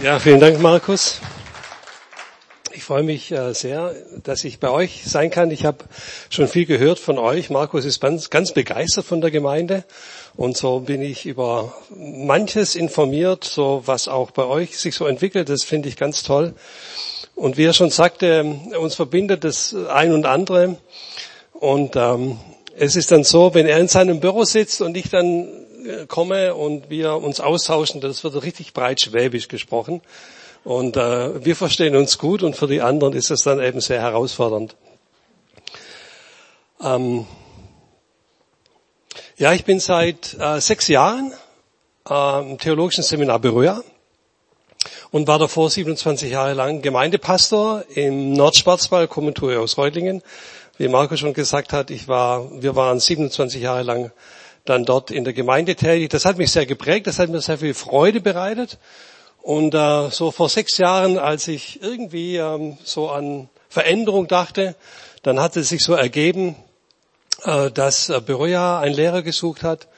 Ja, vielen Dank, Markus. Ich freue mich äh, sehr, dass ich bei euch sein kann. Ich habe schon viel gehört von euch. Markus ist ganz, begeistert von der Gemeinde und so bin ich über manches informiert, so was auch bei euch sich so entwickelt. Das finde ich ganz toll. Und wie er schon sagte, uns verbindet das ein und andere. Und ähm, es ist dann so, wenn er in seinem Büro sitzt und ich dann komme und wir uns austauschen, das wird richtig breit schwäbisch gesprochen. Und äh, wir verstehen uns gut und für die anderen ist es dann eben sehr herausfordernd. Ähm, ja, ich bin seit äh, sechs Jahren äh, im theologischen Seminar Berührer und war davor 27 Jahre lang Gemeindepastor im Nordschwarzwald, Kommentur aus Reutlingen. Wie Marco schon gesagt hat, ich war, wir waren 27 Jahre lang dann dort in der Gemeinde tätig. Das hat mich sehr geprägt, das hat mir sehr viel Freude bereitet. Und äh, so vor sechs Jahren, als ich irgendwie ähm, so an Veränderung dachte, dann hat es sich so ergeben, äh, dass äh, Beroya einen Lehrer gesucht hat.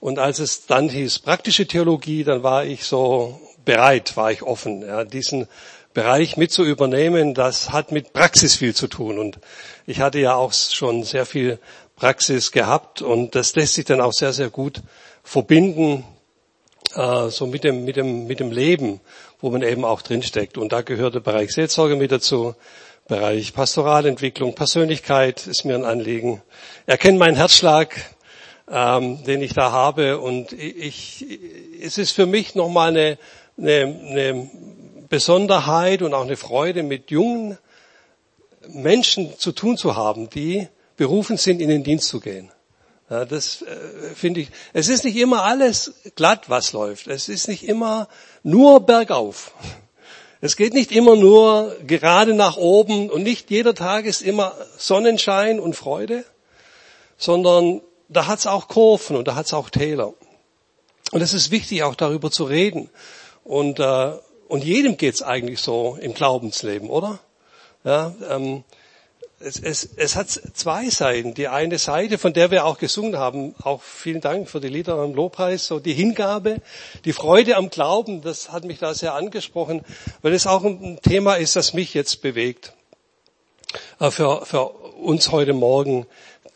Und als es dann hieß praktische Theologie, dann war ich so bereit, war ich offen, ja, diesen Bereich mit zu übernehmen. Das hat mit Praxis viel zu tun. Und ich hatte ja auch schon sehr viel Praxis gehabt und das lässt sich dann auch sehr, sehr gut verbinden, äh, so mit dem, mit dem, mit dem Leben, wo man eben auch drinsteckt. Und da gehört der Bereich Seelsorge mit dazu, Bereich Pastoralentwicklung, Persönlichkeit ist mir ein Anliegen. Erkennt meinen Herzschlag, ähm, den ich da habe und ich, es ist für mich nochmal eine, eine, eine Besonderheit und auch eine Freude, mit jungen Menschen zu tun zu haben, die berufen sind, in den Dienst zu gehen. Ja, das äh, finde ich. Es ist nicht immer alles glatt, was läuft. Es ist nicht immer nur bergauf. Es geht nicht immer nur gerade nach oben und nicht jeder Tag ist immer Sonnenschein und Freude, sondern da hat es auch Kurven und da hat es auch Täler. Und es ist wichtig, auch darüber zu reden. Und, äh, und jedem geht es eigentlich so im Glaubensleben, oder? Ja, ähm, es, es, es hat zwei Seiten. Die eine Seite, von der wir auch gesungen haben, auch vielen Dank für die Lieder am Lobpreis, so die Hingabe, die Freude am Glauben, das hat mich da sehr angesprochen, weil es auch ein Thema ist, das mich jetzt bewegt. Äh, für, für uns heute Morgen,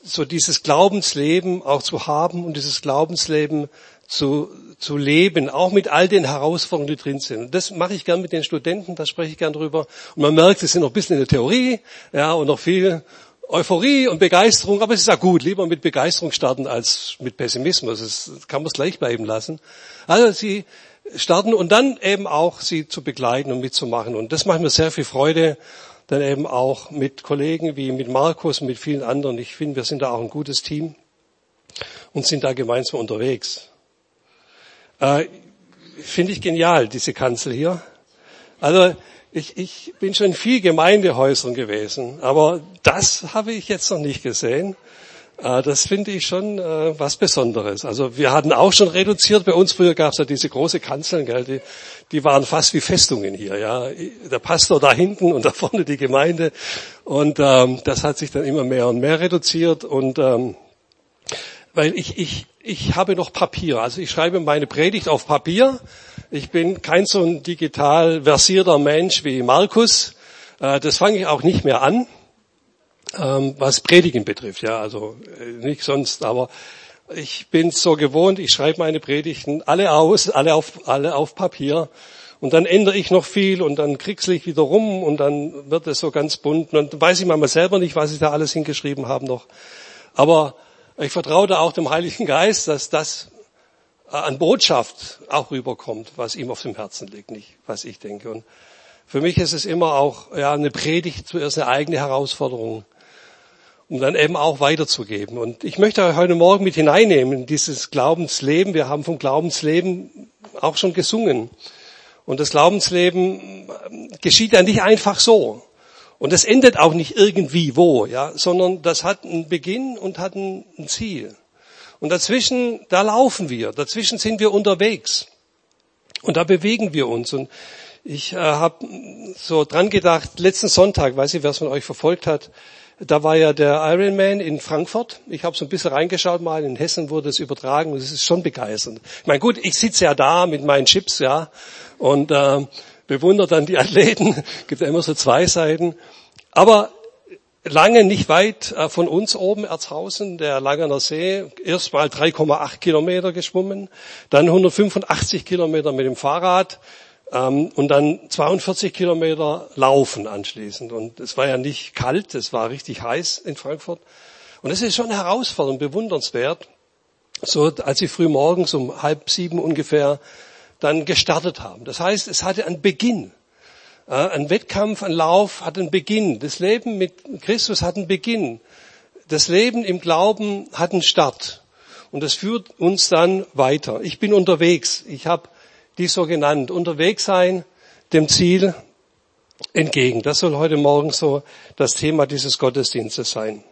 so dieses Glaubensleben auch zu haben und dieses Glaubensleben zu, zu leben, auch mit all den Herausforderungen, die drin sind. Und das mache ich gern mit den Studenten, da spreche ich gern drüber. Und man merkt, sie sind noch ein bisschen in der Theorie, ja, und noch viel Euphorie und Begeisterung, aber es ist ja gut, lieber mit Begeisterung starten als mit Pessimismus. Das kann man es gleich bleiben lassen. Also sie starten und dann eben auch sie zu begleiten und mitzumachen. Und das macht mir sehr viel Freude, dann eben auch mit Kollegen wie mit Markus und mit vielen anderen. Ich finde, wir sind da auch ein gutes Team und sind da gemeinsam unterwegs. Äh, Finde ich genial, diese Kanzel hier. Also ich, ich bin schon in viel Gemeindehäusern gewesen, aber das habe ich jetzt noch nicht gesehen. Äh, das finde ich schon äh, was Besonderes. Also wir hatten auch schon reduziert. Bei uns früher gab es ja diese große Kanzeln, gell, die, die waren fast wie Festungen hier. Ja, der Pastor da hinten und da vorne die Gemeinde. Und ähm, das hat sich dann immer mehr und mehr reduziert. Und ähm, weil ich, ich, ich habe noch Papier. Also ich schreibe meine Predigt auf Papier. Ich bin kein so ein digital versierter Mensch wie Markus. Äh, das fange ich auch nicht mehr an, ähm, was Predigen betrifft. Ja, also äh, nicht sonst, aber ich bin so gewohnt. Ich schreibe meine Predigten alle aus, alle auf, alle auf Papier. Und dann ändere ich noch viel und dann krieg's ich wieder rum und dann wird es so ganz bunt. Und dann weiß ich manchmal selber nicht, was ich da alles hingeschrieben habe noch. Aber ich vertraue da auch dem Heiligen Geist, dass das äh, an Botschaft auch rüberkommt, was ihm auf dem Herzen liegt, nicht was ich denke. Und für mich ist es immer auch ja, eine Predigt, zuerst eine eigene Herausforderung, um dann eben auch weiterzugeben. Und ich möchte euch heute Morgen mit hineinnehmen in dieses Glaubensleben. Wir haben vom Glaubensleben auch schon gesungen. Und das Glaubensleben geschieht ja nicht einfach so. Und das endet auch nicht irgendwie wo, ja, sondern das hat einen Beginn und hat ein, Ziel. Und dazwischen, da laufen wir, dazwischen sind wir unterwegs. Und da bewegen wir uns. Und ich äh, habe so dran gedacht, letzten Sonntag, weiß ich, wer es von euch verfolgt hat, da war ja der Ironman in Frankfurt. Ich habe so ein bisschen reingeschaut mal. In Hessen wurde es übertragen und es ist schon begeisternd. Ich meine, gut, ich sitze ja da mit meinen Chips, ja, und äh, bewundere dann die Athleten. Gibt ja immer so zwei Seiten. Aber lange nicht weit äh, von uns oben Erzhausen, der Langener See, erst mal 3,8 Kilometer geschwommen, dann 185 Kilometer mit dem Fahrrad ähm, und dann 42 Kilometer laufen anschließend. Und es war ja nicht kalt, es war richtig heiß in Frankfurt. Und es ist schon herausfordernd, bewundernswert. So, als sie früh morgens um halb sieben ungefähr dann gestartet haben. Das heißt, es hatte einen Beginn. Ein Wettkampf, ein Lauf hat einen Beginn. Das Leben mit Christus hat einen Beginn. Das Leben im Glauben hat einen Start. Und das führt uns dann weiter. Ich bin unterwegs. Ich habe die so genannt. Unterwegs sein dem Ziel entgegen. Das soll heute Morgen so das Thema dieses Gottesdienstes sein.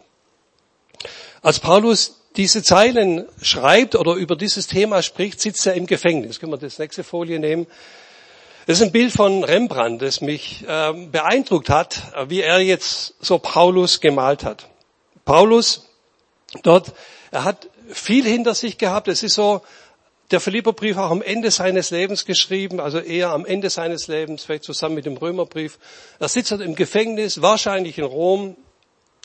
Als Paulus diese Zeilen schreibt oder über dieses Thema spricht, sitzt er im Gefängnis. Können wir das nächste Folie nehmen? Das ist ein Bild von Rembrandt, das mich äh, beeindruckt hat, wie er jetzt so Paulus gemalt hat. Paulus dort, er hat viel hinter sich gehabt. Es ist so der Philipperbrief auch am Ende seines Lebens geschrieben, also eher am Ende seines Lebens, vielleicht zusammen mit dem Römerbrief. Er sitzt dort im Gefängnis, wahrscheinlich in Rom,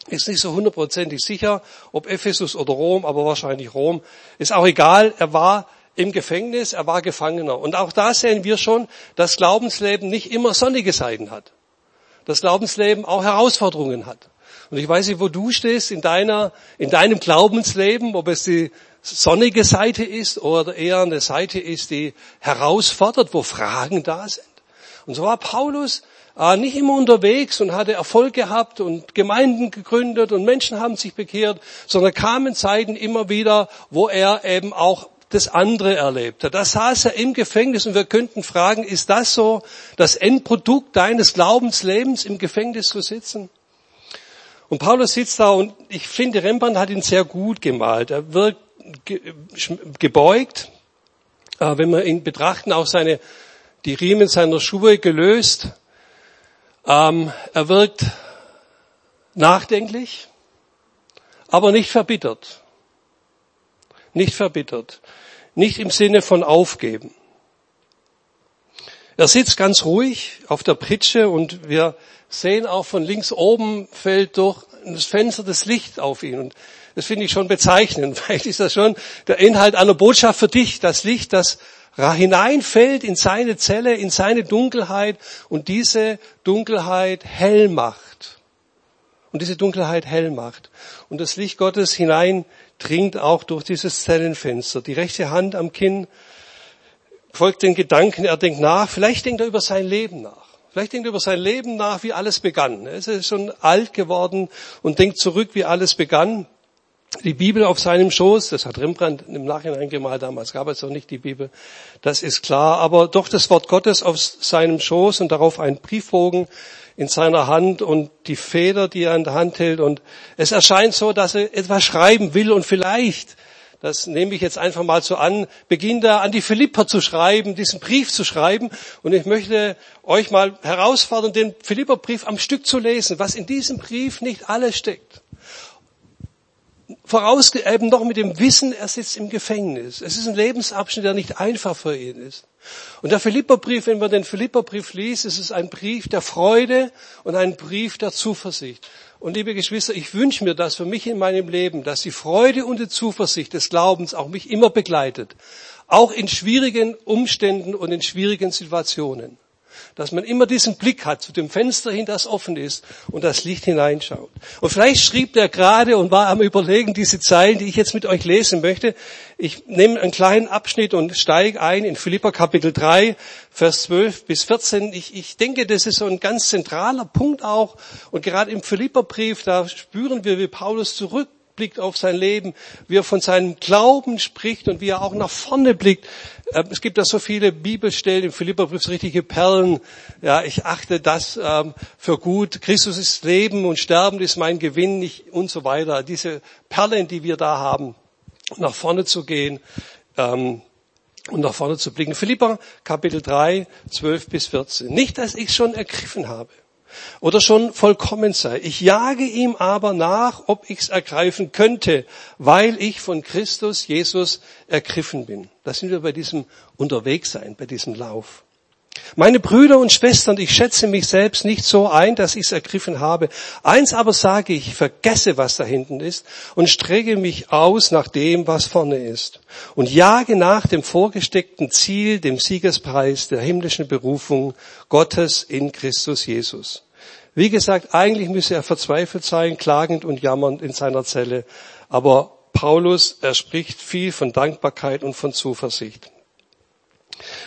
ist nicht so hundertprozentig sicher, ob Ephesus oder Rom, aber wahrscheinlich Rom. Ist auch egal, er war im Gefängnis, er war Gefangener. Und auch da sehen wir schon, dass Glaubensleben nicht immer sonnige Seiten hat. Das Glaubensleben auch Herausforderungen hat. Und ich weiß nicht, wo du stehst in deiner, in deinem Glaubensleben, ob es die sonnige Seite ist oder eher eine Seite ist, die herausfordert, wo Fragen da sind. Und so war Paulus nicht immer unterwegs und hatte Erfolg gehabt und Gemeinden gegründet und Menschen haben sich bekehrt, sondern kamen Zeiten immer wieder, wo er eben auch das andere erlebte. Da saß er im Gefängnis und wir könnten fragen, ist das so das Endprodukt deines Glaubenslebens, im Gefängnis zu sitzen? Und Paulus sitzt da und ich finde, Rembrandt hat ihn sehr gut gemalt. Er wirkt gebeugt, äh, wenn wir ihn betrachten, auch seine, die Riemen seiner Schuhe gelöst. Ähm, er wirkt nachdenklich, aber nicht verbittert. Nicht verbittert nicht im Sinne von aufgeben. Er sitzt ganz ruhig auf der Pritsche und wir sehen auch von links oben fällt durch das Fenster das Licht auf ihn. Und das finde ich schon bezeichnend. Vielleicht ist das schon der Inhalt einer Botschaft für dich, das Licht, das hineinfällt in seine Zelle, in seine Dunkelheit und diese Dunkelheit hell macht. Und diese Dunkelheit hell macht. Und das Licht Gottes hinein dringt auch durch dieses Zellenfenster. Die rechte Hand am Kinn folgt den Gedanken, er denkt nach, vielleicht denkt er über sein Leben nach. Vielleicht denkt er über sein Leben nach, wie alles begann. Er ist schon alt geworden und denkt zurück, wie alles begann. Die Bibel auf seinem Schoß, das hat Rembrandt im Nachhinein gemalt, damals gab es noch nicht die Bibel, das ist klar, aber doch das Wort Gottes auf seinem Schoß und darauf ein Briefbogen, in seiner Hand und die Feder, die er in der Hand hält. Und es erscheint so, dass er etwas schreiben will und vielleicht, das nehme ich jetzt einfach mal so an, beginnt er an die Philipper zu schreiben, diesen Brief zu schreiben. Und ich möchte euch mal herausfordern, den Philipperbrief am Stück zu lesen, was in diesem Brief nicht alles steckt voraus eben noch mit dem Wissen, er sitzt im Gefängnis. Es ist ein Lebensabschnitt, der nicht einfach für ihn ist. Und der Philipperbrief, wenn man den Philipperbrief liest, ist es ein Brief der Freude und ein Brief der Zuversicht. Und liebe Geschwister, ich wünsche mir das für mich in meinem Leben, dass die Freude und die Zuversicht des Glaubens auch mich immer begleitet. Auch in schwierigen Umständen und in schwierigen Situationen dass man immer diesen Blick hat zu dem Fenster hin, das offen ist und das Licht hineinschaut. Und vielleicht schrieb der gerade und war am Überlegen diese Zeilen, die ich jetzt mit euch lesen möchte. Ich nehme einen kleinen Abschnitt und steige ein in Philippa Kapitel 3, Vers 12 bis 14. Ich, ich denke, das ist so ein ganz zentraler Punkt auch. Und gerade im Philipperbrief, da spüren wir, wie Paulus zurück blickt auf sein Leben, wie er von seinem Glauben spricht und wie er auch nach vorne blickt. Ähm, es gibt da so viele Bibelstellen im Philipperbrief, richtige Perlen. Ja, ich achte das ähm, für gut. Christus ist Leben und Sterben ist mein Gewinn nicht und so weiter. Diese Perlen, die wir da haben, nach vorne zu gehen ähm, und nach vorne zu blicken. Philippa Kapitel 3, 12 bis 14. Nicht, dass ich schon ergriffen habe oder schon vollkommen sei. Ich jage ihm aber nach, ob ich's ergreifen könnte, weil ich von Christus Jesus ergriffen bin. Da sind wir bei diesem Unterwegssein, bei diesem Lauf. Meine Brüder und Schwestern, ich schätze mich selbst nicht so ein, dass ich es ergriffen habe. Eins aber sage ich, vergesse, was da hinten ist und strecke mich aus nach dem, was vorne ist und jage nach dem vorgesteckten Ziel, dem Siegespreis der himmlischen Berufung Gottes in Christus Jesus. Wie gesagt, eigentlich müsse er verzweifelt sein, klagend und jammernd in seiner Zelle, aber Paulus, er spricht viel von Dankbarkeit und von Zuversicht.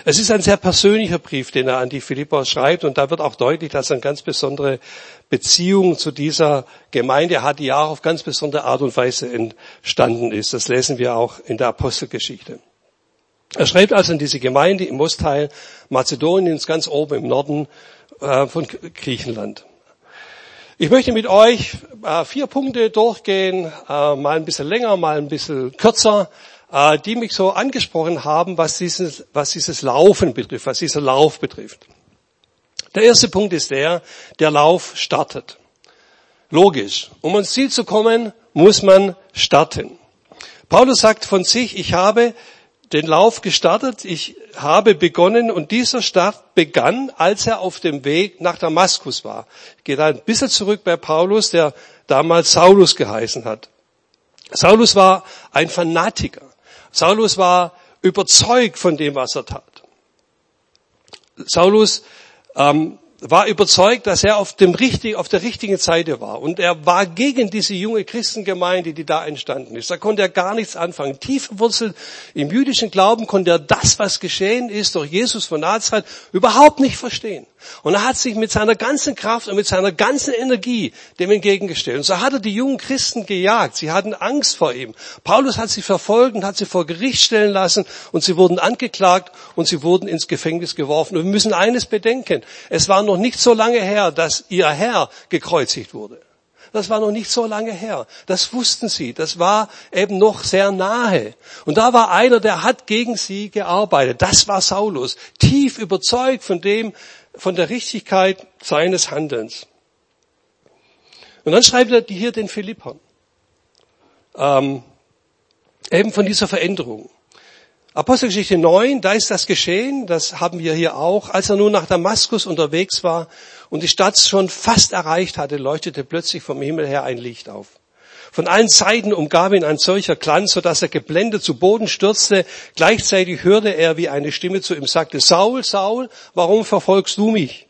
Es ist ein sehr persönlicher Brief, den er an die Philipper schreibt und da wird auch deutlich, dass er eine ganz besondere Beziehung zu dieser Gemeinde hat, die auch auf ganz besondere Art und Weise entstanden ist. Das lesen wir auch in der Apostelgeschichte. Er schreibt also an diese Gemeinde im Ostteil Mazedoniens, ganz oben im Norden äh, von Griechenland. Ich möchte mit euch äh, vier Punkte durchgehen, äh, mal ein bisschen länger, mal ein bisschen kürzer, äh, die mich so angesprochen haben, was dieses, was dieses Laufen betrifft, was dieser Lauf betrifft. Der erste Punkt ist der, der Lauf startet. Logisch. Um ans Ziel zu kommen, muss man starten. Paulus sagt von sich, ich habe den Lauf gestartet, ich habe begonnen und dieser Start begann, als er auf dem Weg nach Damaskus war. Ich gehe da ein bisschen zurück bei Paulus, der damals Saulus geheißen hat. Saulus war ein Fanatiker. Saulus war überzeugt von dem, was er tat. Saulus ähm, war überzeugt, dass er auf, dem richtig, auf der richtigen Seite war. Und er war gegen diese junge Christengemeinde, die da entstanden ist. Da konnte er gar nichts anfangen. Tief verwurzelt im jüdischen Glauben konnte er das, was geschehen ist durch Jesus von Nazareth, überhaupt nicht verstehen. Und er hat sich mit seiner ganzen Kraft und mit seiner ganzen Energie dem entgegengestellt. Und so hat er die jungen Christen gejagt. Sie hatten Angst vor ihm. Paulus hat sie verfolgt und hat sie vor Gericht stellen lassen und sie wurden angeklagt und sie wurden ins Gefängnis geworfen. Und wir müssen eines bedenken. Es war noch nicht so lange her, dass ihr Herr gekreuzigt wurde. Das war noch nicht so lange her. Das wussten sie. Das war eben noch sehr nahe. Und da war einer, der hat gegen sie gearbeitet. Das war Saulus. Tief überzeugt von dem, von der Richtigkeit seines Handelns. Und dann schreibt er hier den Philippern. Ähm, eben von dieser Veränderung. Apostelgeschichte 9, da ist das geschehen, das haben wir hier auch. Als er nun nach Damaskus unterwegs war und die Stadt schon fast erreicht hatte, leuchtete plötzlich vom Himmel her ein Licht auf. Von allen Seiten umgab ihn ein solcher Glanz, so dass er geblendet zu Boden stürzte. Gleichzeitig hörte er, wie eine Stimme zu ihm sagte, Saul, Saul, warum verfolgst du mich?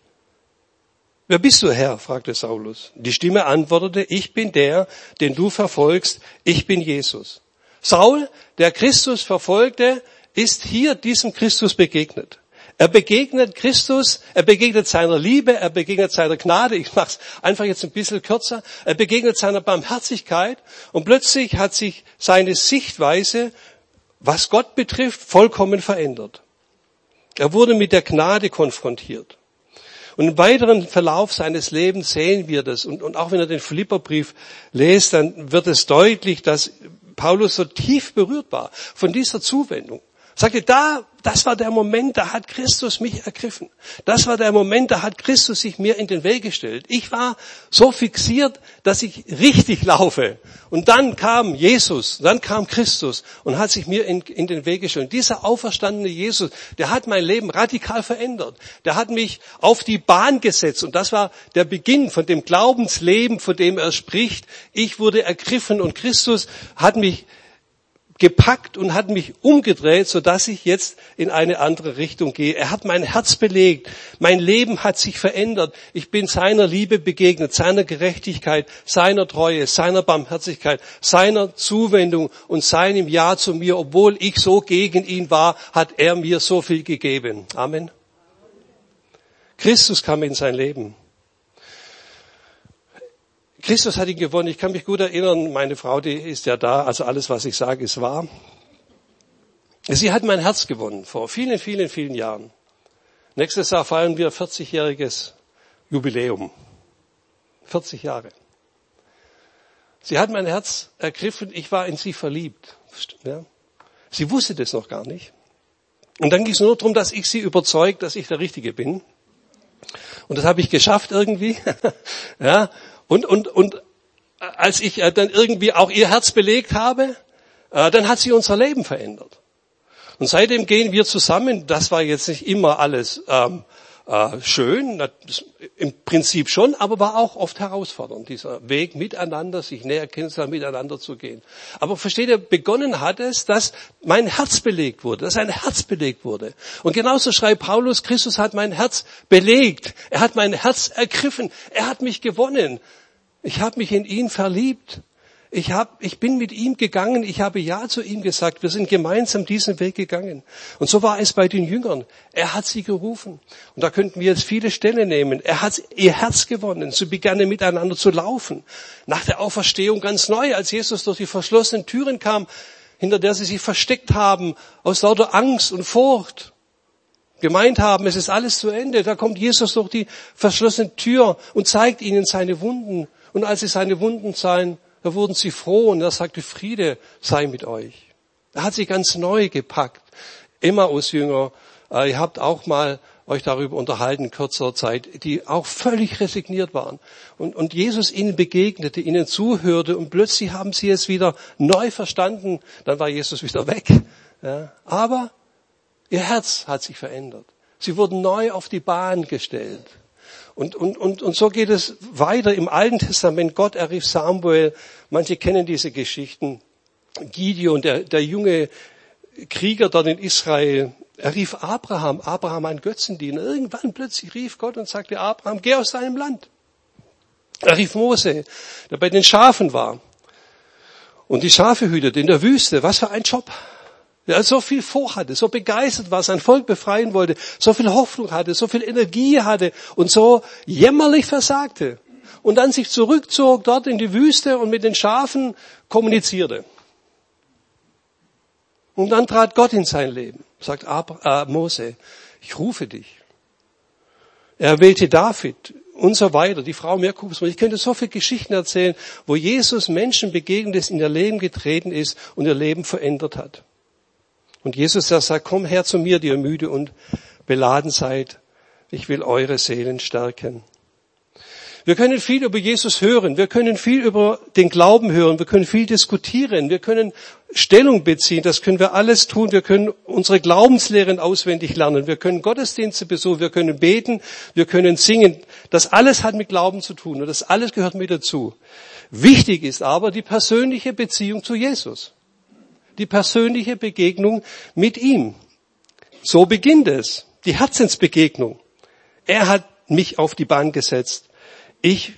Wer bist du, Herr? fragte Saulus. Die Stimme antwortete, ich bin der, den du verfolgst, ich bin Jesus. Saul, der Christus verfolgte, ist hier diesem Christus begegnet. Er begegnet Christus, er begegnet seiner Liebe, er begegnet seiner Gnade. Ich mache es einfach jetzt ein bisschen kürzer. Er begegnet seiner Barmherzigkeit und plötzlich hat sich seine Sichtweise, was Gott betrifft, vollkommen verändert. Er wurde mit der Gnade konfrontiert. Und im weiteren Verlauf seines Lebens sehen wir das. Und, und auch wenn er den Philipperbrief lest, dann wird es deutlich, dass Paulus so tief berührt war von dieser Zuwendung. Sagte, da, das war der Moment, da hat Christus mich ergriffen. Das war der Moment, da hat Christus sich mir in den Weg gestellt. Ich war so fixiert, dass ich richtig laufe. Und dann kam Jesus, dann kam Christus und hat sich mir in, in den Weg gestellt. Und dieser auferstandene Jesus, der hat mein Leben radikal verändert. Der hat mich auf die Bahn gesetzt. Und das war der Beginn von dem Glaubensleben, von dem er spricht. Ich wurde ergriffen und Christus hat mich gepackt und hat mich umgedreht, so dass ich jetzt in eine andere Richtung gehe. Er hat mein Herz belegt. Mein Leben hat sich verändert. Ich bin seiner Liebe begegnet, seiner Gerechtigkeit, seiner Treue, seiner Barmherzigkeit, seiner Zuwendung und seinem Ja zu mir. Obwohl ich so gegen ihn war, hat er mir so viel gegeben. Amen. Christus kam in sein Leben. Christus hat ihn gewonnen. Ich kann mich gut erinnern, meine Frau, die ist ja da, also alles, was ich sage, ist wahr. Sie hat mein Herz gewonnen vor vielen, vielen, vielen Jahren. Nächstes Jahr feiern wir 40-jähriges Jubiläum. 40 Jahre. Sie hat mein Herz ergriffen, ich war in sie verliebt. Ja? Sie wusste das noch gar nicht. Und dann ging es nur darum, dass ich sie überzeugt, dass ich der Richtige bin. Und das habe ich geschafft irgendwie. ja. Und, und, und als ich äh, dann irgendwie auch ihr Herz belegt habe, äh, dann hat sie unser Leben verändert. Und seitdem gehen wir zusammen. Das war jetzt nicht immer alles ähm, äh, schön, im Prinzip schon, aber war auch oft herausfordernd, dieser Weg miteinander, sich näher kennenzulernen, miteinander zu gehen. Aber versteht ihr, begonnen hat es, dass mein Herz belegt wurde, dass ein Herz belegt wurde. Und genauso schreibt Paulus, Christus hat mein Herz belegt, er hat mein Herz ergriffen, er hat mich gewonnen. Ich habe mich in ihn verliebt. Ich, hab, ich bin mit ihm gegangen, ich habe Ja zu ihm gesagt, wir sind gemeinsam diesen Weg gegangen. Und so war es bei den Jüngern. Er hat sie gerufen. Und da könnten wir jetzt viele Stellen nehmen. Er hat ihr Herz gewonnen. Sie begannen miteinander zu laufen. Nach der Auferstehung ganz neu, als Jesus durch die verschlossenen Türen kam, hinter der sie sich versteckt haben, aus lauter Angst und Furcht gemeint haben, es ist alles zu Ende. Da kommt Jesus durch die verschlossene Tür und zeigt ihnen seine Wunden. Und als sie seine Wunden sahen, da wurden sie froh und er sagte, Friede sei mit euch. Er hat sie ganz neu gepackt. Emmaus-Jünger, äh, ihr habt auch mal euch darüber unterhalten, kürzer Zeit, die auch völlig resigniert waren. Und, und Jesus ihnen begegnete, ihnen zuhörte und plötzlich haben sie es wieder neu verstanden. Dann war Jesus wieder weg. Ja. Aber ihr Herz hat sich verändert. Sie wurden neu auf die Bahn gestellt. Und, und, und, und so geht es weiter im Alten Testament. Gott errief Samuel. Manche kennen diese Geschichten. Gideon, der, der junge Krieger dort in Israel, er rief Abraham, Abraham ein Götzendiener. Irgendwann plötzlich rief Gott und sagte, Abraham, geh aus deinem Land. Er rief Mose, der bei den Schafen war und die Schafe hütete in der Wüste. Was für ein Job der so viel vorhatte, so begeistert war, sein Volk befreien wollte, so viel Hoffnung hatte, so viel Energie hatte und so jämmerlich versagte. Und dann sich zurückzog dort in die Wüste und mit den Schafen kommunizierte. Und dann trat Gott in sein Leben, sagt äh, Mose, ich rufe dich. Er wählte David und so weiter, die Frau Merkubus. Ich könnte so viele Geschichten erzählen, wo Jesus Menschen begegnet ist, in ihr Leben getreten ist und ihr Leben verändert hat. Und Jesus sagt, komm her zu mir, die ihr müde und beladen seid. Ich will eure Seelen stärken. Wir können viel über Jesus hören. Wir können viel über den Glauben hören. Wir können viel diskutieren. Wir können Stellung beziehen. Das können wir alles tun. Wir können unsere Glaubenslehren auswendig lernen. Wir können Gottesdienste besuchen. Wir können beten. Wir können singen. Das alles hat mit Glauben zu tun. Und das alles gehört mit dazu. Wichtig ist aber die persönliche Beziehung zu Jesus die persönliche Begegnung mit ihm. So beginnt es, die Herzensbegegnung. Er hat mich auf die Bahn gesetzt. Ich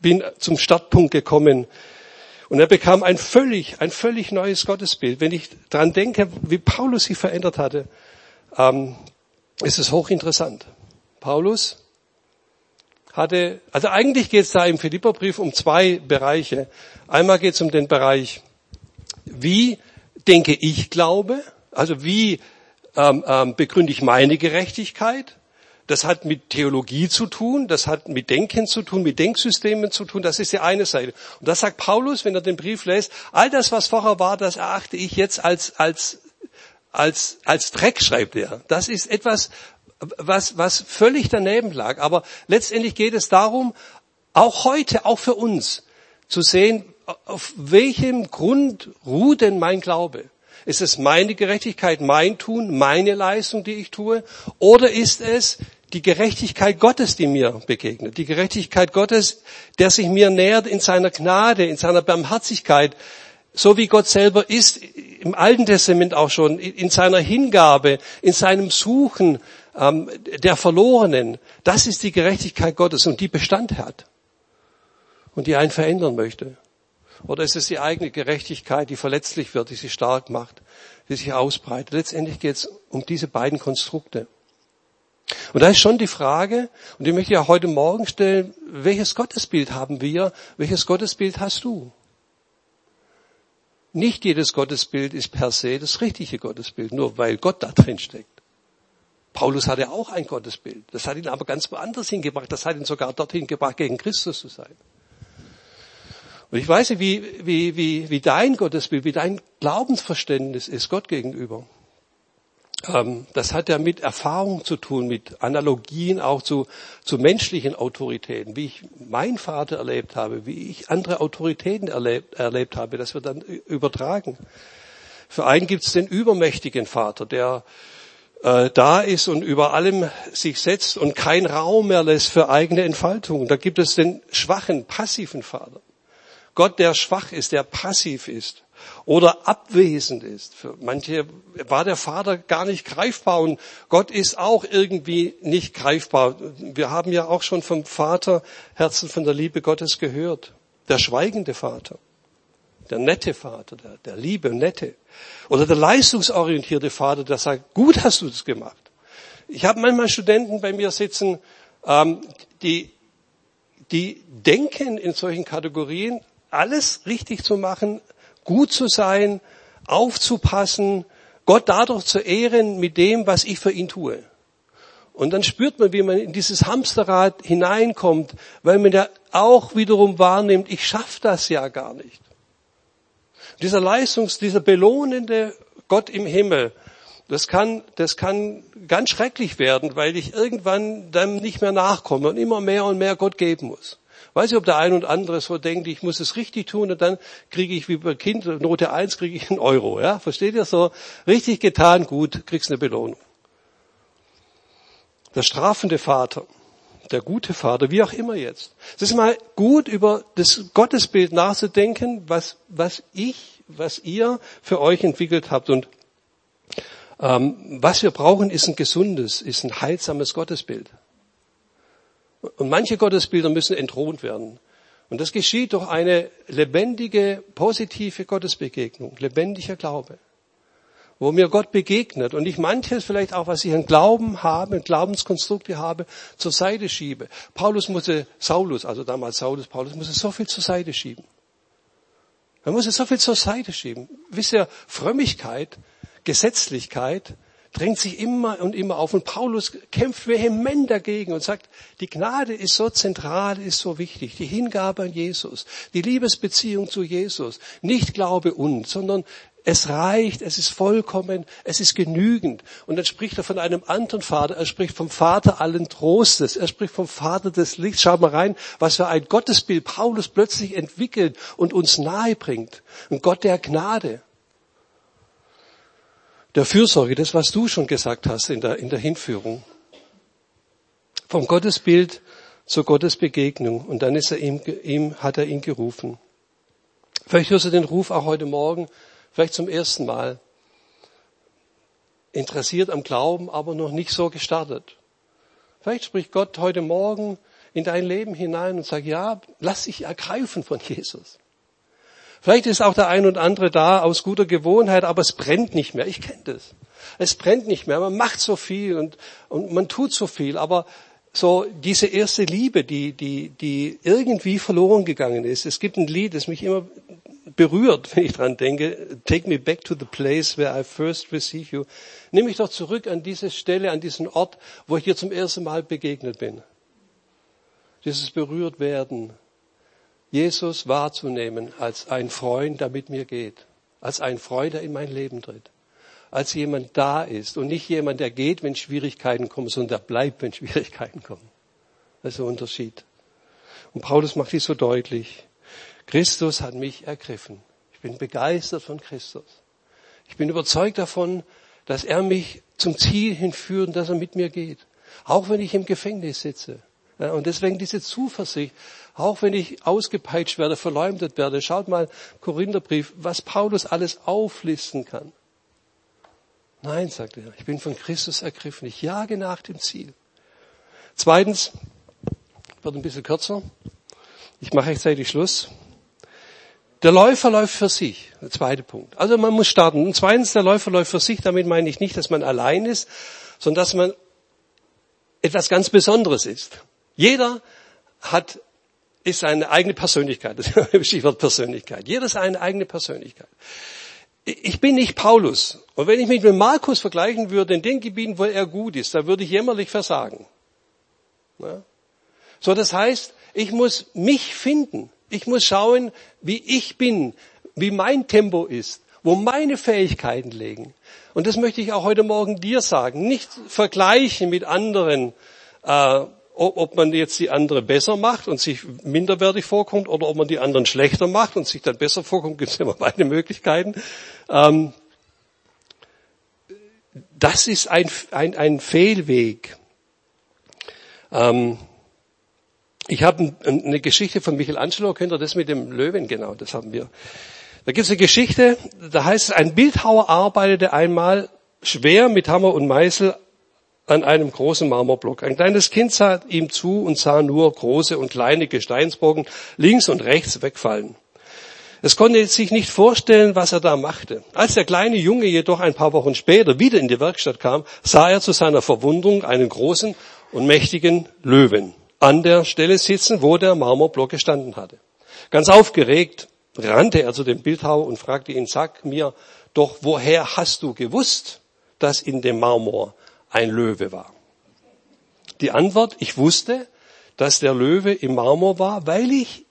bin zum Startpunkt gekommen. Und er bekam ein völlig, ein völlig neues Gottesbild. Wenn ich daran denke, wie Paulus sich verändert hatte, ähm, ist es hochinteressant. Paulus hatte, also eigentlich geht es da im Philipperbrief um zwei Bereiche. Einmal geht es um den Bereich, wie denke ich glaube, also wie ähm, ähm, begründe ich meine Gerechtigkeit. Das hat mit Theologie zu tun, das hat mit Denken zu tun, mit Denksystemen zu tun, das ist die eine Seite. Und das sagt Paulus, wenn er den Brief lässt, all das, was vorher war, das erachte ich jetzt als, als, als, als Dreck, schreibt er. Das ist etwas, was, was völlig daneben lag. Aber letztendlich geht es darum, auch heute, auch für uns, zu sehen, auf welchem Grund ruht denn mein Glaube? Ist es meine Gerechtigkeit, mein Tun, meine Leistung, die ich tue? Oder ist es die Gerechtigkeit Gottes, die mir begegnet? Die Gerechtigkeit Gottes, der sich mir nähert in seiner Gnade, in seiner Barmherzigkeit, so wie Gott selber ist, im Alten Testament auch schon, in seiner Hingabe, in seinem Suchen ähm, der Verlorenen. Das ist die Gerechtigkeit Gottes und die Bestand hat und die einen verändern möchte. Oder ist es die eigene Gerechtigkeit, die verletzlich wird, die sich stark macht, die sich ausbreitet? Letztendlich geht es um diese beiden Konstrukte. Und da ist schon die Frage, und die möchte ich auch heute Morgen stellen, welches Gottesbild haben wir? Welches Gottesbild hast du? Nicht jedes Gottesbild ist per se das richtige Gottesbild, nur weil Gott da drin steckt. Paulus hatte auch ein Gottesbild. Das hat ihn aber ganz woanders hingebracht. Das hat ihn sogar dorthin gebracht, gegen Christus zu sein. Und ich weiß nicht, wie, wie, wie, wie dein Gottesbild, wie dein Glaubensverständnis ist Gott gegenüber. ähm, das hat ja mit Erfahrung zu tun, mit Analogien auch zu, zu menschlichen Autoritäten, wie ich meinen Vater erlebt habe, wie ich andere Autoritäten erlebt, erlebt habe, das wird dann übertragen. Für einen gibt es den übermächtigen Vater, der äh, da ist und über allem sich setzt und kein Raum mehr lässt für eigene Entfaltung. Da gibt es den schwachen, passiven Vater. Gott, der schwach ist, der passiv ist oder abwesend ist. Für manche war der Vater gar nicht greifbar und Gott ist auch irgendwie nicht greifbar. Wir haben ja auch schon vom Vater Herzen von der Liebe Gottes gehört. Der schweigende Vater, der nette Vater, der, der liebe, nette. Oder der leistungsorientierte Vater, der sagt, gut hast du das gemacht. Ich habe manchmal Studenten bei mir sitzen, ähm, die, die denken in solchen Kategorien, alles richtig zu machen, gut zu sein, aufzupassen, Gott dadurch zu ehren mit dem, was ich für ihn tue. Und dann spürt man, wie man in dieses Hamsterrad hineinkommt, weil man ja auch wiederum wahrnimmt, ich schaffe das ja gar nicht. Dieser Leistungs-, dieser belohnende Gott im Himmel, das kann, das kann ganz schrecklich werden, weil ich irgendwann dann nicht mehr nachkomme und immer mehr und mehr Gott geben muss. Weiß ich, ob der ein und andere so denkt, ich muss es richtig tun und dann kriege ich wie bei Kind, Note 1 kriege ich einen Euro. Ja? Versteht ihr so? Richtig getan, gut, kriegst eine Belohnung. Der strafende Vater, der gute Vater, wie auch immer jetzt. Es ist mal gut, über das Gottesbild nachzudenken, was, was ich, was ihr für euch entwickelt habt. Und ähm, was wir brauchen, ist ein gesundes, ist ein heilsames Gottesbild. Und manche Gottesbilder müssen entthront werden. Und das geschieht durch eine lebendige, positive Gottesbegegnung, lebendiger Glaube, wo mir Gott begegnet und ich manches vielleicht auch, was ich an Glauben habe, Glaubenskonstrukte habe, zur Seite schiebe. Paulus musste, Saulus, also damals Saulus, Paulus musste so viel zur Seite schieben. Er musste so viel zur Seite schieben. Wisst ihr, Frömmigkeit, Gesetzlichkeit drängt sich immer und immer auf. Und Paulus kämpft vehement dagegen und sagt, die Gnade ist so zentral, ist so wichtig. Die Hingabe an Jesus, die Liebesbeziehung zu Jesus. Nicht Glaube und, sondern es reicht, es ist vollkommen, es ist genügend. Und dann spricht er von einem anderen Vater, er spricht vom Vater allen Trostes, er spricht vom Vater des Lichts. Schau mal rein, was für ein Gottesbild Paulus plötzlich entwickelt und uns nahe bringt. Ein Gott der Gnade der Fürsorge, das was du schon gesagt hast in der, in der Hinführung. Vom Gottesbild zur Gottesbegegnung. Und dann ist er ihm, ihm, hat er ihn gerufen. Vielleicht hörst du den Ruf auch heute Morgen, vielleicht zum ersten Mal. Interessiert am Glauben, aber noch nicht so gestartet. Vielleicht spricht Gott heute Morgen in dein Leben hinein und sagt, ja, lass dich ergreifen von Jesus. Vielleicht ist auch der ein und andere da aus guter Gewohnheit, aber es brennt nicht mehr. Ich kenne das. Es brennt nicht mehr. Man macht so viel und, und man tut so viel, aber so diese erste Liebe, die, die, die irgendwie verloren gegangen ist. Es gibt ein Lied, das mich immer berührt, wenn ich dran denke. Take me back to the place where I first receive you. Nimm mich doch zurück an diese Stelle, an diesen Ort, wo ich dir zum ersten Mal begegnet bin. Dieses berührt werden, Jesus wahrzunehmen als ein Freund, der mit mir geht, als ein Freund, der in mein Leben tritt, als jemand da ist und nicht jemand, der geht, wenn Schwierigkeiten kommen, sondern der bleibt, wenn Schwierigkeiten kommen. Das ist der Unterschied. Und Paulus macht dies so deutlich. Christus hat mich ergriffen. Ich bin begeistert von Christus. Ich bin überzeugt davon, dass er mich zum Ziel hinführt und dass er mit mir geht. Auch wenn ich im Gefängnis sitze. Und deswegen diese Zuversicht, auch wenn ich ausgepeitscht werde, verleumdet werde. Schaut mal, Korintherbrief, was Paulus alles auflisten kann. Nein, sagt er, ich bin von Christus ergriffen. Ich jage nach dem Ziel. Zweitens, wird ein bisschen kürzer. Ich mache rechtzeitig Schluss. Der Läufer läuft für sich. Der zweite Punkt. Also man muss starten. Und zweitens, der Läufer läuft für sich. Damit meine ich nicht, dass man allein ist, sondern dass man etwas ganz Besonderes ist. Jeder hat ist seine eigene Persönlichkeit. Das ist Stichwort Persönlichkeit. Jeder ist eine eigene Persönlichkeit. Ich bin nicht Paulus. Und wenn ich mich mit Markus vergleichen würde, in den Gebieten, wo er gut ist, da würde ich jämmerlich versagen. Ja? So, das heißt, ich muss mich finden. Ich muss schauen, wie ich bin, wie mein Tempo ist. wo meine Fähigkeiten liegen. Und das möchte ich auch heute Morgen dir sagen. Nicht vergleichen mit anderen, äh, ob man jetzt die andere besser macht und sich minderwertig vorkommt oder ob man die anderen schlechter macht und sich dann besser vorkommt, gibt es immer beide Möglichkeiten. Ähm, das ist ein, ein, ein Fehlweg. Ähm, ich habe eine Geschichte von Michelangelo, kennt ihr das mit dem Löwen? Genau, das haben wir. Da gibt es eine Geschichte, da heißt es, ein Bildhauer arbeitete einmal schwer mit Hammer und Meißel an einem großen Marmorblock. Ein kleines Kind sah ihm zu und sah nur große und kleine Gesteinsbrocken links und rechts wegfallen. Es konnte sich nicht vorstellen, was er da machte. Als der kleine Junge jedoch ein paar Wochen später wieder in die Werkstatt kam, sah er zu seiner Verwunderung einen großen und mächtigen Löwen an der Stelle sitzen, wo der Marmorblock gestanden hatte. Ganz aufgeregt rannte er zu dem Bildhauer und fragte ihn, sag mir doch, woher hast du gewusst, dass in dem Marmor ein Löwe war? Die Antwort, ich wusste, dass der Löwe im Marmor war, weil ich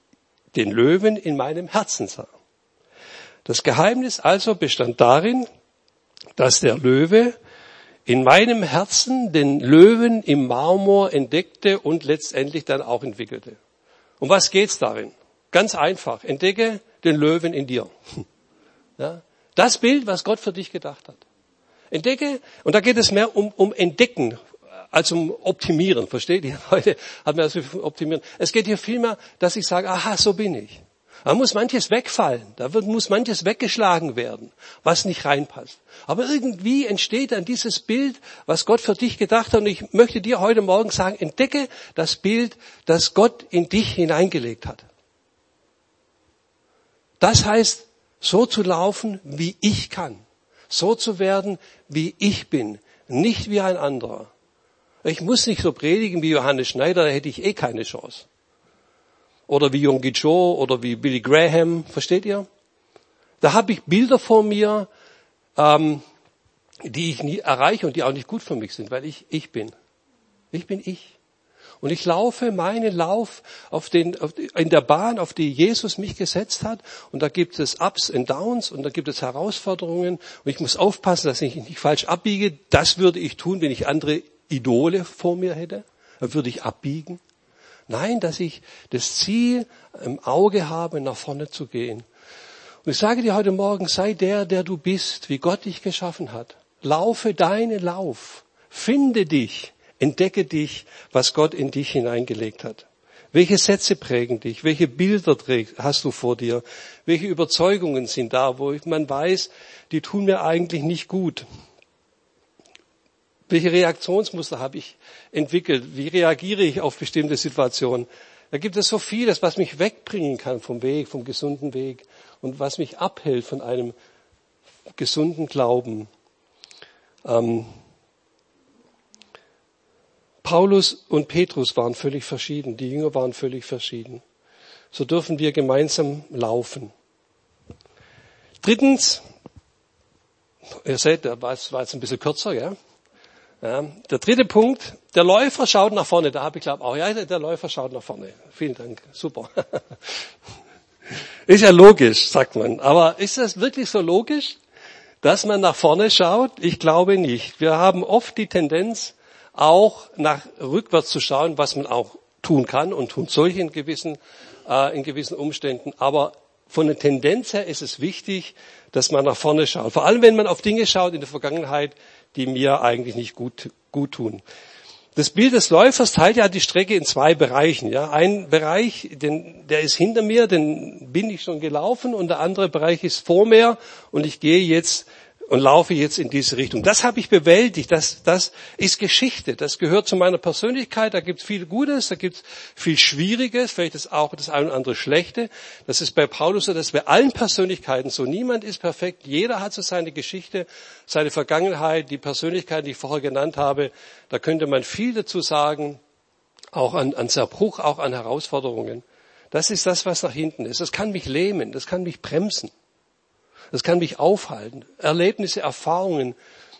den Löwen in meinem Herzen sah. Das Geheimnis also bestand darin, dass der Löwe in meinem Herzen den Löwen im Marmor entdeckte und letztendlich dann auch entwickelte. Um was geht's darin? Ganz einfach. Entdecke den Löwen in dir. Ja? Das Bild, was Gott für dich gedacht hat. Entdecke, und da geht es mehr um, um Entdecken als um Optimieren. Versteht ihr? Heute hat man das Optimieren. Es geht hier vielmehr, dass ich sage, aha, so bin ich. Da muss manches wegfallen, da wird, muss manches weggeschlagen werden, was nicht reinpasst. Aber irgendwie entsteht dann dieses Bild, was Gott für dich gedacht hat. Und ich möchte dir heute Morgen sagen, entdecke das Bild, das Gott in dich hineingelegt hat. Das heißt, so zu laufen, wie ich kann. So zu werden, wie ich bin. Nicht wie ein anderer. Ich muss nicht so predigen wie Johannes Schneider, da hätte ich eh keine Chance oder wie Yonggi Cho oder wie Billy Graham, versteht ihr? Da habe ich Bilder vor mir, ähm, die ich nie erreiche und die auch nicht gut für mich sind, weil ich ich bin. Ich bin ich. Und ich laufe meinen Lauf auf den, auf, in der Bahn, auf die Jesus mich gesetzt hat. Und da gibt es Ups und Downs und da gibt es Herausforderungen. Und ich muss aufpassen, dass ich nicht falsch abbiege. Das würde ich tun, wenn ich andere Idole vor mir hätte. Dann würde ich abbiegen. Nein, dass ich das Ziel im Auge habe, nach vorne zu gehen. Und ich sage dir heute Morgen, sei der, der du bist, wie Gott dich geschaffen hat. Laufe deinen Lauf. Finde dich. Entdecke dich, was Gott in dich hineingelegt hat. Welche Sätze prägen dich? Welche Bilder hast du vor dir? Welche Überzeugungen sind da, wo man weiß, die tun mir eigentlich nicht gut? Welche Reaktionsmuster habe ich entwickelt? Wie reagiere ich auf bestimmte Situationen? Da gibt es so vieles, was mich wegbringen kann vom Weg, vom gesunden Weg und was mich abhält von einem gesunden Glauben. Ähm, Paulus und Petrus waren völlig verschieden, die Jünger waren völlig verschieden. So dürfen wir gemeinsam laufen. Drittens, ihr seht, das war jetzt ein bisschen kürzer, ja? Ja, der dritte Punkt, der Läufer schaut nach vorne. Da habe ich glaube auch, ja, der Läufer schaut nach vorne. Vielen Dank, super. Ist ja logisch, sagt man. Aber ist das wirklich so logisch, dass man nach vorne schaut? Ich glaube nicht. Wir haben oft die Tendenz, auch nach rückwärts zu schauen, was man auch tun kann und tun solche in gewissen, äh, in gewissen Umständen. Aber von der Tendenz her ist es wichtig, dass man nach vorne schaut. Vor allem, wenn man auf Dinge schaut in der Vergangenheit, die mir eigentlich nicht gut, gut tun. Das Bild des Läufers teilt ja die Strecke in zwei Bereichen. Ja. Ein Bereich, den, der ist hinter mir, den bin ich schon gelaufen und der andere Bereich ist vor mir und ich gehe jetzt und laufe jetzt in diese Richtung. Das habe ich bewältigt, das, das ist Geschichte, das gehört zu meiner Persönlichkeit, da gibt es viel Gutes, da gibt es viel Schwieriges, vielleicht ist auch das eine oder andere Schlechte. Das ist bei Paulus so, dass bei allen Persönlichkeiten so, niemand ist perfekt, jeder hat so seine Geschichte, seine Vergangenheit, die Persönlichkeiten, die ich vorher genannt habe, da könnte man viel dazu sagen, auch an, an Zerbruch, auch an Herausforderungen. Das ist das, was nach hinten ist. Das kann mich lähmen, das kann mich bremsen. Das kann mich aufhalten. Erlebnisse, Erfahrungen,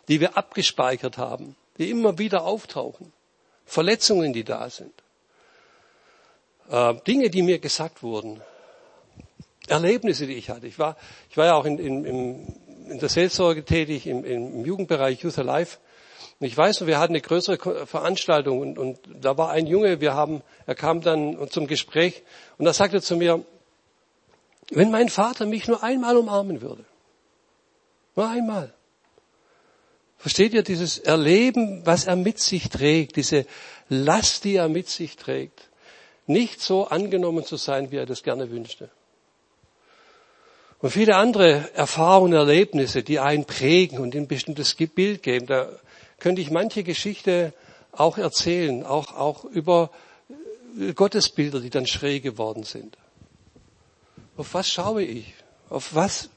die wir abgespeichert haben, die immer wieder auftauchen. Verletzungen, die da sind. Äh, Dinge, die mir gesagt wurden. Erlebnisse, die ich hatte. Ich war, ich war ja auch in, in, im in der Seelsorge tätig, im, im Jugendbereich Youth Alive. Und ich weiß, wir hatten eine größere Veranstaltung und, und da war ein Junge, wir haben, er kam dann zum Gespräch und er sagte zu mir, wenn mein Vater mich nur einmal umarmen würde, nur einmal. Versteht ihr dieses Erleben, was er mit sich trägt, diese Last, die er mit sich trägt, nicht so angenommen zu sein, wie er das gerne wünschte. Und viele andere Erfahrungen, Erlebnisse, die einen prägen und ein bestimmtes Bild geben. Da könnte ich manche Geschichte auch erzählen, auch, auch über Gottesbilder, die dann schräg geworden sind. Auf was schaue ich? Auf was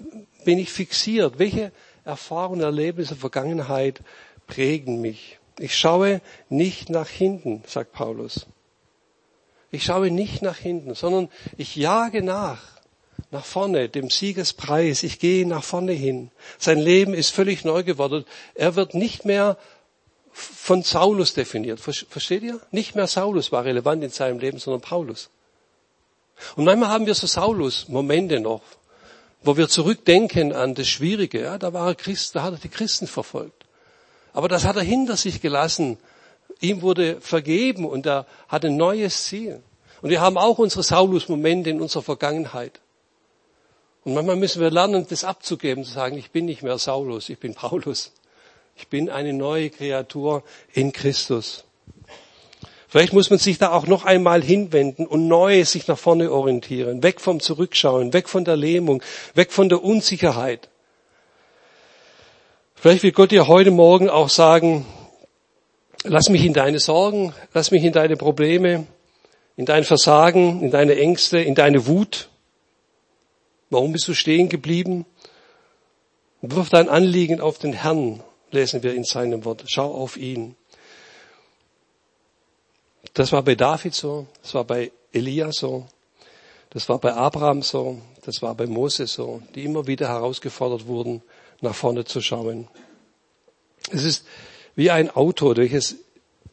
bin ich fixiert? Welche Erfahrungen, Erlebnisse, Vergangenheit prägen mich? Ich schaue nicht nach hinten, sagt Paulus. Ich schaue nicht nach hinten, sondern ich jage nach nach vorne, dem Siegespreis. Ich gehe nach vorne hin. Sein Leben ist völlig neu geworden. Er wird nicht mehr von Saulus definiert. Versteht ihr? Nicht mehr Saulus war relevant in seinem Leben, sondern Paulus. Und manchmal haben wir so Saulus-Momente noch, wo wir zurückdenken an das Schwierige. Ja, da war er Christ, da hat er die Christen verfolgt. Aber das hat er hinter sich gelassen. Ihm wurde vergeben und er hat ein neues Ziel. Und wir haben auch unsere Saulus-Momente in unserer Vergangenheit. Und manchmal müssen wir lernen, das abzugeben, zu sagen, ich bin nicht mehr Saulus, ich bin Paulus. Ich bin eine neue Kreatur in Christus. Vielleicht muss man sich da auch noch einmal hinwenden und neu sich nach vorne orientieren, weg vom Zurückschauen, weg von der Lähmung, weg von der Unsicherheit. Vielleicht will Gott dir heute Morgen auch sagen, lass mich in deine Sorgen, lass mich in deine Probleme, in dein Versagen, in deine Ängste, in deine Wut, Warum bist du stehen geblieben? Wirf dein Anliegen auf den Herrn, lesen wir in seinem Wort. Schau auf ihn. Das war bei David so, das war bei Elia so, das war bei Abraham so, das war bei Mose so, die immer wieder herausgefordert wurden, nach vorne zu schauen. Es ist wie ein Auto, welches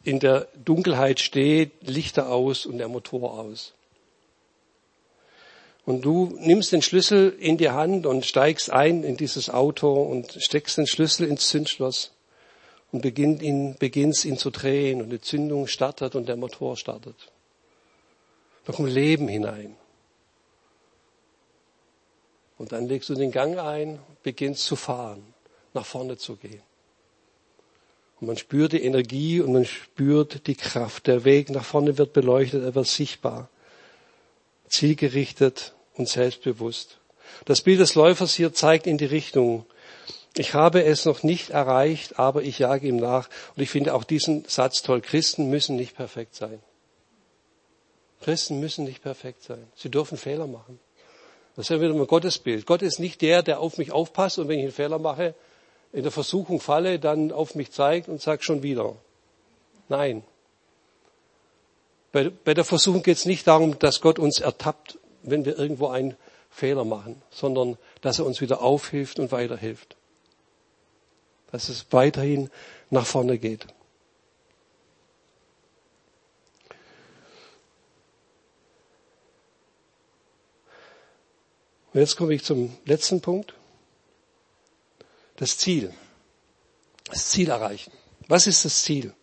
in der Dunkelheit steht, Lichter aus und der Motor aus. Und du nimmst den Schlüssel in die Hand und steigst ein in dieses Auto und steckst den Schlüssel ins Zündschloss und beginnt ihn, beginnst ihn zu drehen und die Zündung startet und der Motor startet. Da kommt Leben hinein. Und dann legst du den Gang ein, beginnst zu fahren, nach vorne zu gehen. Und man spürt die Energie und man spürt die Kraft. Der Weg nach vorne wird beleuchtet, er wird sichtbar zielgerichtet und selbstbewusst. Das Bild des Läufers hier zeigt in die Richtung. Ich habe es noch nicht erreicht, aber ich jage ihm nach. Und ich finde auch diesen Satz toll. Christen müssen nicht perfekt sein. Christen müssen nicht perfekt sein. Sie dürfen Fehler machen. Das ist ja wieder mein Gottesbild. Gott ist nicht der, der auf mich aufpasst und wenn ich einen Fehler mache, in der Versuchung falle, dann auf mich zeigt und sagt schon wieder. Nein. Bei, bei der Versuchung geht es nicht darum, dass Gott uns ertappt wenn wir irgendwo einen Fehler machen, sondern dass er uns wieder aufhilft und weiterhilft. Dass es weiterhin nach vorne geht. Und jetzt komme ich zum letzten Punkt. Das Ziel. Das Ziel erreichen. Was ist das Ziel?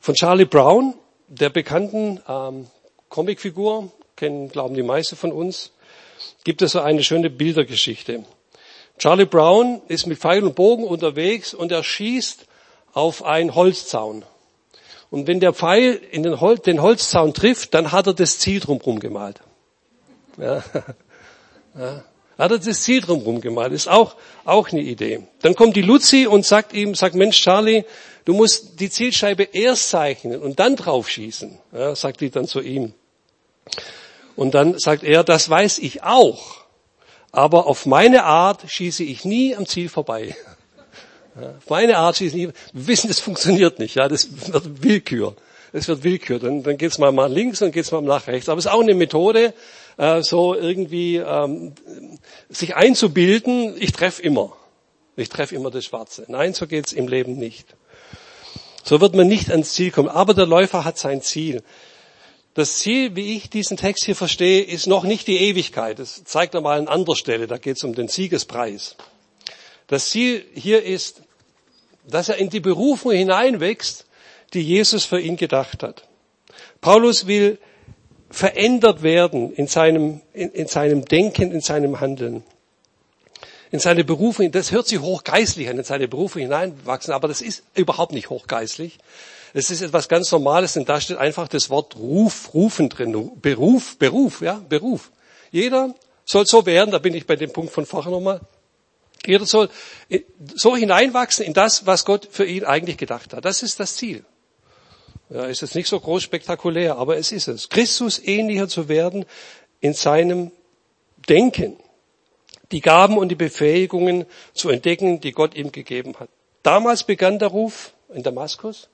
Von Charlie Brown, der bekannten ähm, Comicfigur, kennen, glauben die meisten von uns, gibt es so eine schöne Bildergeschichte. Charlie Brown ist mit Pfeil und Bogen unterwegs und er schießt auf einen Holzzaun. Und wenn der Pfeil in den, Hol den Holzzaun trifft, dann hat er das Ziel drumherum gemalt. Ja. Ja. Hat er das Ziel drumherum gemalt. Ist auch, auch eine Idee. Dann kommt die Luzi und sagt ihm, sagt Mensch Charlie, du musst die Zielscheibe erst zeichnen und dann drauf schießen. Ja, sagt die dann zu ihm. Und dann sagt er, das weiß ich auch, aber auf meine Art schieße ich nie am Ziel vorbei. Auf meine Art schieße ich nie. Wir wissen, das funktioniert nicht. Ja, das wird Willkür. Es wird Willkür. Dann, dann geht's mal mal links und geht's mal nach rechts. Aber es ist auch eine Methode, äh, so irgendwie ähm, sich einzubilden. Ich treffe immer. Ich treffe immer das Schwarze. Nein, so geht's im Leben nicht. So wird man nicht ans Ziel kommen. Aber der Läufer hat sein Ziel. Das Ziel, wie ich diesen Text hier verstehe, ist noch nicht die Ewigkeit. Das zeigt er mal an anderer Stelle. Da geht es um den Siegespreis. Das Ziel hier ist, dass er in die Berufung hineinwächst, die Jesus für ihn gedacht hat. Paulus will verändert werden in seinem, in, in seinem Denken, in seinem Handeln. In seine Berufung, das hört sich hochgeistlich an, in seine Berufung hineinwachsen, aber das ist überhaupt nicht hochgeistlich. Es ist etwas ganz Normales, denn da steht einfach das Wort Ruf, Rufen drin. Beruf, Beruf, ja, Beruf. Jeder soll so werden, da bin ich bei dem Punkt von vorher nochmal. Jeder soll so hineinwachsen in das, was Gott für ihn eigentlich gedacht hat. Das ist das Ziel. Ja, ist jetzt nicht so groß spektakulär, aber es ist es. Christus ähnlicher zu werden in seinem Denken. Die Gaben und die Befähigungen zu entdecken, die Gott ihm gegeben hat. Damals begann der Ruf in Damaskus.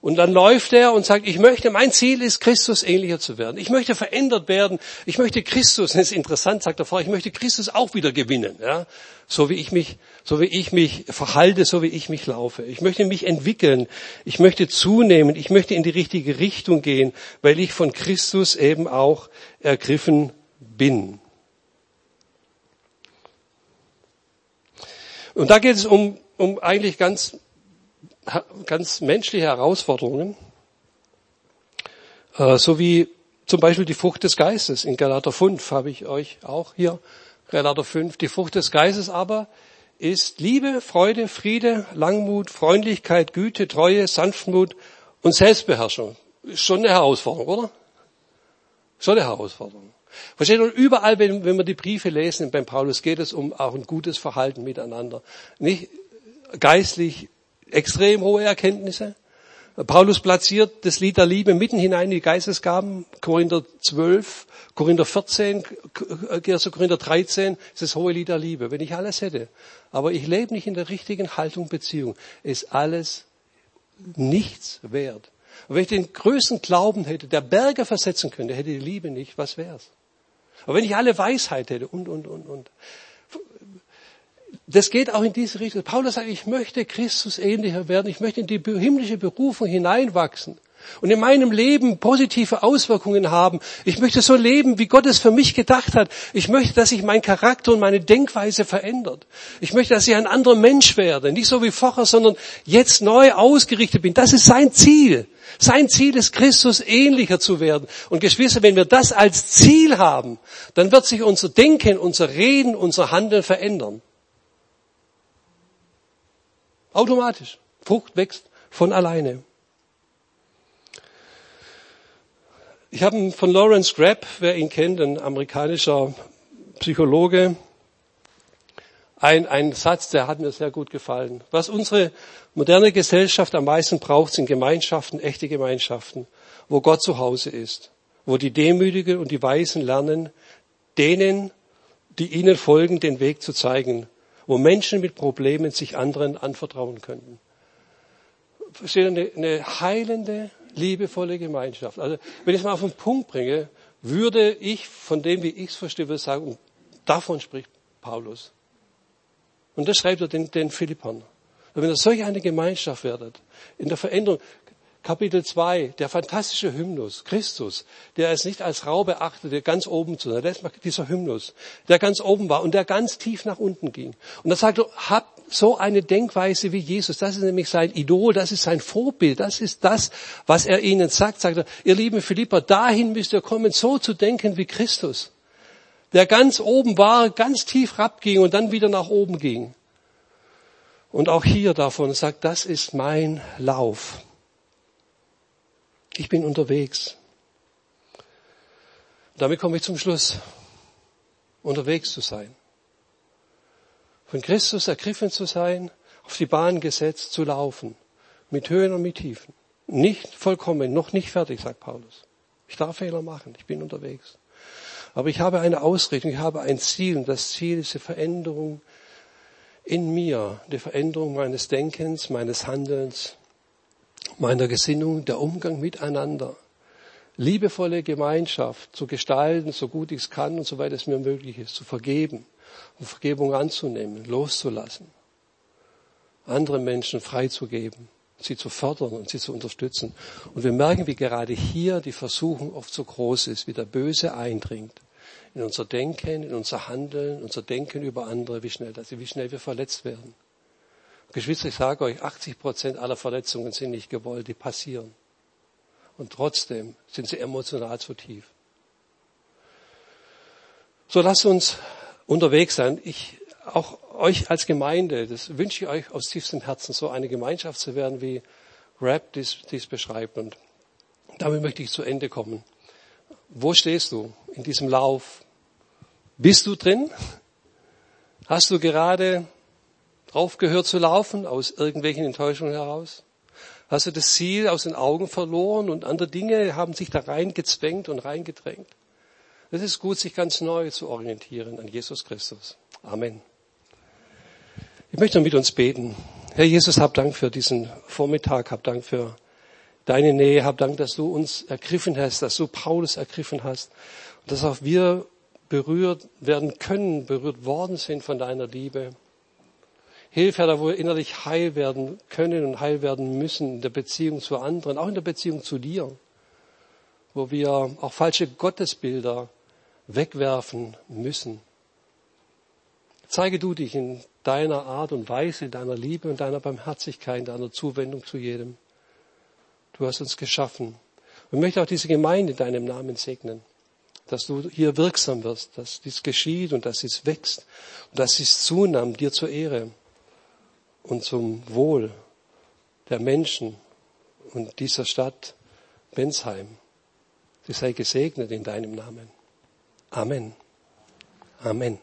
Und dann läuft er und sagt, ich möchte, mein Ziel ist, Christus ähnlicher zu werden. Ich möchte verändert werden. Ich möchte Christus, das ist interessant, sagt er vorher, ich möchte Christus auch wieder gewinnen. Ja? So wie ich mich, so wie ich mich verhalte, so wie ich mich laufe. Ich möchte mich entwickeln. Ich möchte zunehmen. Ich möchte in die richtige Richtung gehen, weil ich von Christus eben auch ergriffen bin. Und da geht es um, um eigentlich ganz ganz menschliche Herausforderungen, äh, so wie zum Beispiel die Frucht des Geistes. In Galater 5 habe ich euch auch hier, Galater 5. Die Frucht des Geistes aber ist Liebe, Freude, Friede, Langmut, Freundlichkeit, Güte, Treue, Sanftmut und Selbstbeherrschung. Ist schon eine Herausforderung, oder? Schon eine Herausforderung. Versteht ihr, überall, wenn, wenn wir die Briefe lesen beim Paulus, geht es um auch ein gutes Verhalten miteinander. Nicht geistlich extrem hohe Erkenntnisse. Paulus platziert das Lied der Liebe mitten hinein in die Geistesgaben. Korinther 12, Korinther 14, 1. Korinther 13 ist das hohe Lied der Liebe. Wenn ich alles hätte, aber ich lebe nicht in der richtigen Haltung Beziehung, ist alles nichts wert. Und wenn ich den größten Glauben hätte, der Berge versetzen könnte, hätte die Liebe nicht, was wär's? Aber wenn ich alle Weisheit hätte und, und, und, und. Das geht auch in diese Richtung. Paulus sagt, ich möchte Christus ähnlicher werden, ich möchte in die himmlische Berufung hineinwachsen und in meinem Leben positive Auswirkungen haben. Ich möchte so leben, wie Gott es für mich gedacht hat. Ich möchte, dass sich mein Charakter und meine Denkweise verändert. Ich möchte, dass ich ein anderer Mensch werde. Nicht so wie vorher, sondern jetzt neu ausgerichtet bin. Das ist sein Ziel. Sein Ziel ist, Christus ähnlicher zu werden. Und Geschwister, wenn wir das als Ziel haben, dann wird sich unser Denken, unser Reden, unser Handeln verändern. Automatisch. Frucht wächst von alleine. Ich habe von Lawrence Grapp, wer ihn kennt, ein amerikanischer Psychologe, ein, Satz, der hat mir sehr gut gefallen. Was unsere moderne Gesellschaft am meisten braucht, sind Gemeinschaften, echte Gemeinschaften, wo Gott zu Hause ist, wo die Demütigen und die Weisen lernen, denen, die ihnen folgen, den Weg zu zeigen, wo Menschen mit Problemen sich anderen anvertrauen könnten. Versteht eine, eine heilende, liebevolle Gemeinschaft. Also wenn ich es mal auf den Punkt bringe, würde ich von dem, wie ich es verstehe, würde sagen, davon spricht Paulus. Und das schreibt er den, den Philippern. wenn ihr solch eine Gemeinschaft werdet, in der Veränderung, Kapitel 2, der fantastische Hymnus, Christus, der es nicht als Rau beachtete, ganz oben zu sein. Dieser Hymnus, der ganz oben war und der ganz tief nach unten ging. Und er sagt, habt so eine Denkweise wie Jesus. Das ist nämlich sein Idol, das ist sein Vorbild, das ist das, was er ihnen sagt. Sagt er, ihr lieben Philipper, dahin müsst ihr kommen, so zu denken wie Christus. Der ganz oben war, ganz tief rabging und dann wieder nach oben ging. Und auch hier davon sagt, das ist mein Lauf. Ich bin unterwegs. damit komme ich zum Schluss. Unterwegs zu sein. Von Christus ergriffen zu sein, auf die Bahn gesetzt zu laufen. Mit Höhen und mit Tiefen. Nicht vollkommen, noch nicht fertig, sagt Paulus. Ich darf Fehler machen, ich bin unterwegs. Aber ich habe eine Ausrichtung, ich habe ein Ziel und das Ziel ist die Veränderung in mir, die Veränderung meines Denkens, meines Handelns, meiner Gesinnung, der Umgang miteinander, liebevolle Gemeinschaft zu gestalten, so gut ich es kann und so weit es mir möglich ist, zu vergeben und Vergebung anzunehmen, loszulassen, andere Menschen freizugeben, sie zu fördern und sie zu unterstützen. Und wir merken, wie gerade hier die Versuchung oft so groß ist, wie der Böse eindringt in unser Denken, in unser Handeln, unser Denken über andere, wie schnell, also wie schnell wir verletzt werden. Geschwister, ich sage euch, 80 Prozent aller Verletzungen sind nicht gewollt, die passieren. Und trotzdem sind sie emotional zu tief. So lasst uns unterwegs sein. Ich, auch euch als Gemeinde, das wünsche ich euch aus tiefstem Herzen, so eine Gemeinschaft zu werden, wie Rap dies, dies beschreibt. Und damit möchte ich zu Ende kommen. Wo stehst du in diesem Lauf? Bist du drin? Hast du gerade aufgehört zu laufen aus irgendwelchen Enttäuschungen heraus? Hast du das Ziel aus den Augen verloren und andere Dinge haben sich da reingezwängt und reingedrängt? Es ist gut, sich ganz neu zu orientieren an Jesus Christus. Amen. Ich möchte mit uns beten. Herr Jesus, hab Dank für diesen Vormittag, hab Dank für deine Nähe, hab Dank, dass du uns ergriffen hast, dass du Paulus ergriffen hast und dass auch wir berührt werden können, berührt worden sind von deiner Liebe. Hilf, Herr, da wo wir innerlich heil werden können und heil werden müssen in der Beziehung zu anderen, auch in der Beziehung zu dir, wo wir auch falsche Gottesbilder wegwerfen müssen. Zeige du dich in deiner Art und Weise, in deiner Liebe und deiner Barmherzigkeit, in deiner Zuwendung zu jedem. Du hast uns geschaffen. Und möchte auch diese Gemeinde in deinem Namen segnen dass du hier wirksam wirst, dass dies geschieht und dass es wächst und dass es zunimmt dir zur Ehre und zum Wohl der Menschen und dieser Stadt Bensheim. Sie sei gesegnet in deinem Namen. Amen. Amen.